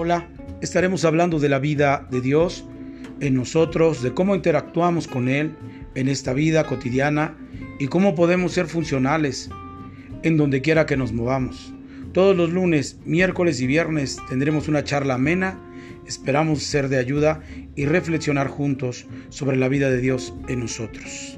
Hola, estaremos hablando de la vida de Dios en nosotros, de cómo interactuamos con Él en esta vida cotidiana y cómo podemos ser funcionales en donde quiera que nos movamos. Todos los lunes, miércoles y viernes tendremos una charla amena. Esperamos ser de ayuda y reflexionar juntos sobre la vida de Dios en nosotros.